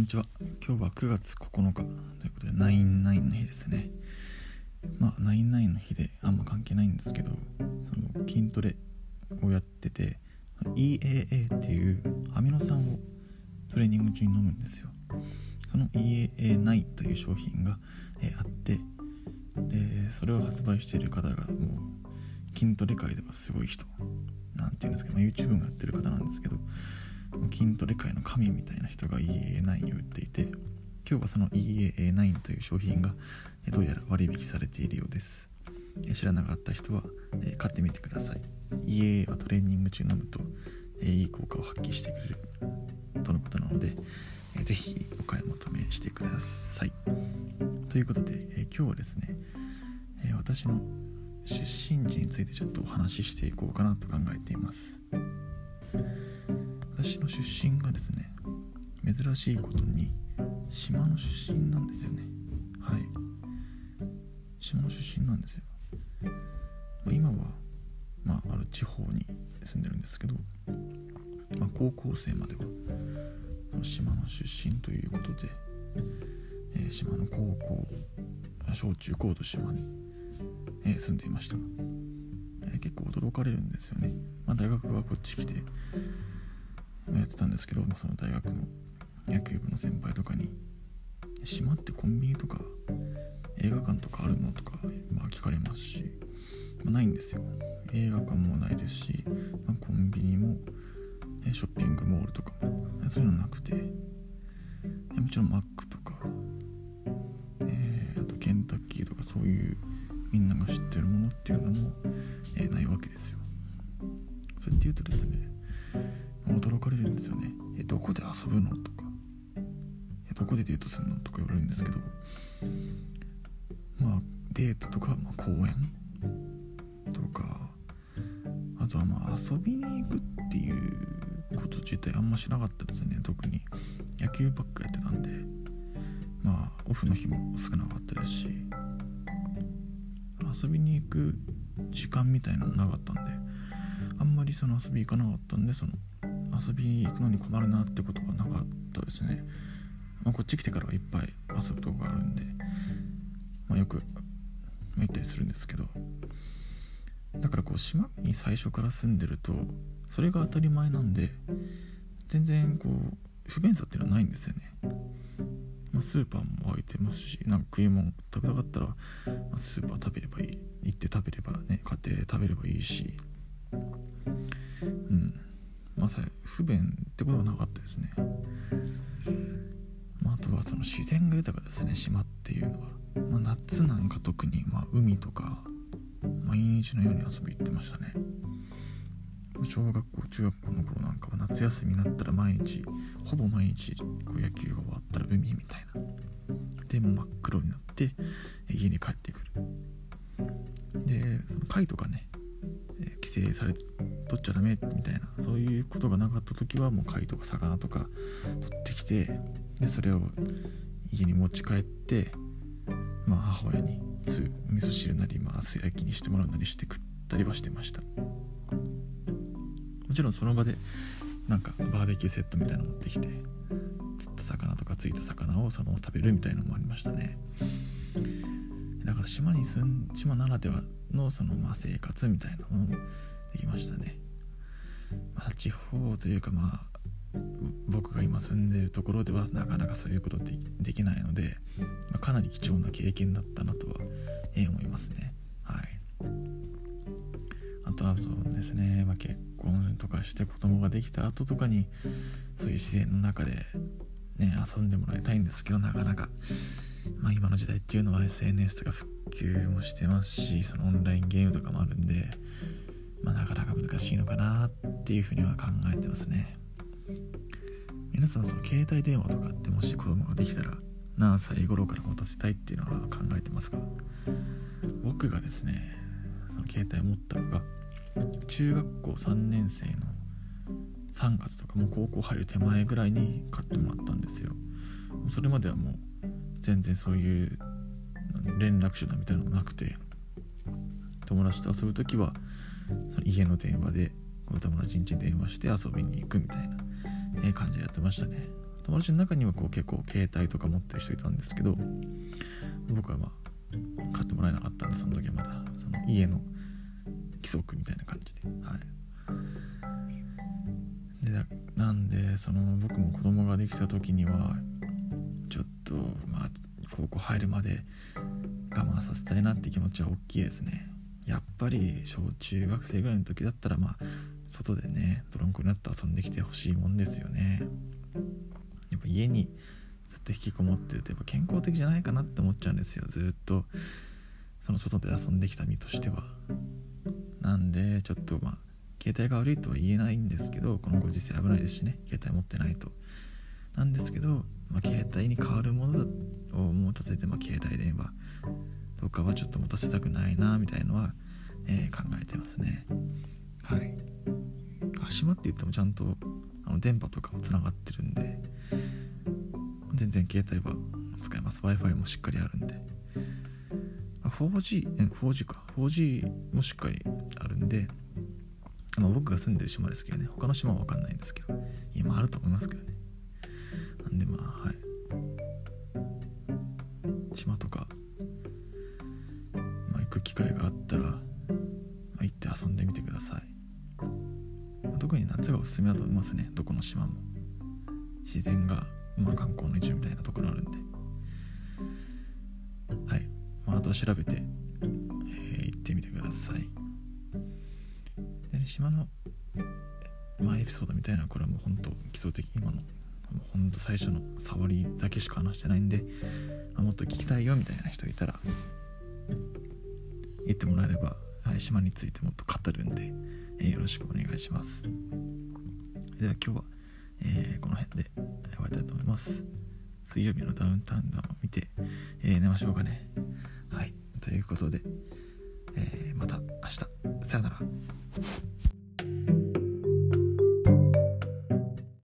んにちは。今日は9月9日。ということで99の日ですね。まあ99の日であんま関係ないんですけどその筋トレをやってて EAA っていうアミノ酸をトレーニング中に飲むんですよ。その EAA9 という商品が、えあってでそれを発売している方がもう筋トレ界ではすごい人なんていうんですか、まあ、YouTube もやってる方なんですけど筋トレ界の神みたいな人が EA9 を売っていて今日はその EAA9 という商品がどうやら割引されているようです。知らなかった人は買ってみてください。EAA はトレーニング中飲むといい効果を発揮してくれる。とのことなのでぜひお買い求めしてください。ということで今日はですね私の出身地についてちょっとお話ししていこうかなと考えています。私の出身がですね珍しいことに島の出身なんですよね。はい。島の出身なんですよ、ま、今はまあある地方に住んでるんですけど、まあ、高校生までは島の出身ということで、えー、島の高校小中高と島に、えー、住んでいました、えー、結構驚かれるんですよね、まあ、大学はこっち来てやってたんですけど、まあ、その大学の野球部の先輩とかに「島ってコンビニとか映画館とかあるの?」とか、まあ、聞かれますし、まあ、ないんですよ映画館もないですし、まあ、コンビニもショッピングモールとかもそういうのなくてもちろんマックとか、えー、あとケンタッキーとかそういうみんなが知ってるものっていうのも、えー、ないわけですよそうやって言うとですねかれるんですよねえどこで遊ぶのとかえどこでデートするのとか言われるんですけどまあデートとか、まあ、公園とかあとはまあ遊びに行くっていうこと自体あんましなかったですね特に野球ばっかやってたんでまあオフの日も少なかったですし遊びに行く時間みたいなのなかったんであんまりその遊び行かなかったんでその遊びに行くのに困るなってことはなかったですね、まあ、こっち来てからはいっぱい遊ぶとこがあるんで、まあ、よく行ったりするんですけど。だからこう島に最初から住んでるとそれが当たり前なんで全然こう不便さっていうのはないんですよね、まあ、スーパーも空いてますしなんか食い物食べたかったら、まあ、スーパー食べればいい行って食べればね買って食べればいいし。うん。まあ不便ってことはなかったですね、まあ、あとはその自然が豊かですね。島っていうのは、まあ、夏なんか特に、まあ、海とか毎日のように遊び行ってましたね。小学校中学校の頃なんかは夏休みになったら毎日ほぼ毎日こう野球が終わったら海みたいな。でも真っ黒になって家に帰ってくる。でその貝とかね規制され取っちゃダメみたいなそういうことがなかった時はもう貝とか魚とか取ってきてでそれを家に持ち帰ってまあ母親に味噌汁なりまあ素焼きにしてもらうなりして食ったりはしてました。もちろんその場でなんかバーベキューセットみたいなの持ってきて釣った魚とかついた魚をその食べるみたいなのもありましたね。から島に住ん島ならではのそのまあ生活みたいなのもできましたね、まあ、地方というかまあ僕が今住んでるところではなかなかそういうことでできないので、まあ、かなり貴重な経験だったなとは、え、思いますね。はい。あとはそうですね、まあ、結婚とかして子供ができた後とかにそういう自然の中でね遊んでもらいたいんですけどなかなか、まあ、今の時代っていうのは SNS とか普及もしてますしそのオンラインゲームとかもあるんで、まあ、なかなか難しいのかなっていうふうには考えてますね。皆さんその携帯電話とかってもし子供ができたら何歳頃から持たせたいっていうのは考えてますか？僕がですねその携帯持ったのが中学校3年生の3月とかもう高校入る手前ぐらいに買ってもらったんですよ。それまではもう全然そういう連絡手段みたいなのもなくて友達と遊ぶ時はその家の電話でお友達ん家に電話して遊びに行くみたいな感じでやってましたね。友達の中にはこう結構携帯とか持ってる人いたんですけど僕はまあ買ってもらえなかったんでその時はまだその家の規則みたいな感じではい。なんでその僕も子供ができた時にはちょっとまあ高校入るまで我慢させたいなって気持ちは大きいですね。やっぱり小中学生ぐらいの時だったらまあ外でねドロンコになって遊んできてほしいもんですよね。やっぱ家にずっと引きこもってるとやっぱ健康的じゃないかなって思っちゃうんですよ。ずっとその外で遊んできた身としては。なんでちょっとまあ携帯が悪いとは言えないんですけどこのご時世危ないですしね携帯持ってないと。なんですけど、まあ、携帯に代わるものを持たせて、まあ、携帯電話とかはちょっと持たせたくないなみたいのは、えー、考えてますね。はい。島って言ってもちゃんとあの電波とかもつながってるんで全然携帯は使えます。w i f i もしっかりあるんで。4G、4G か。4G もしっかりあるんで、まあ、僕が住んでる島ですけどね他の島は分かんないんですけど今あると思いますけどね。なんでまあはい。島とか、まあ、行く機会があったら、まあ、行って遊んでみてください、まあ、特に夏がおすすめだと思いますねどこの島も。自然が、まあ、観光の一部みたいなところあるんで。はい。まあ、あとは調べて、島の、まあ、エピソードみたいなこれはもう本当基礎的今のもうほんと最初の触りだけしか話してないんで、あ、もっと聞きたいよみたいな人いたら言ってもらえれば、はい、島についてもっと語るんで、えー、よろしくお願いします。では今日は、えー、この辺で終わりたいと思います。水曜日のダウンタウンダウンを見て、えー、寝ましょうかね。はいということで、えまた明日。さよなら。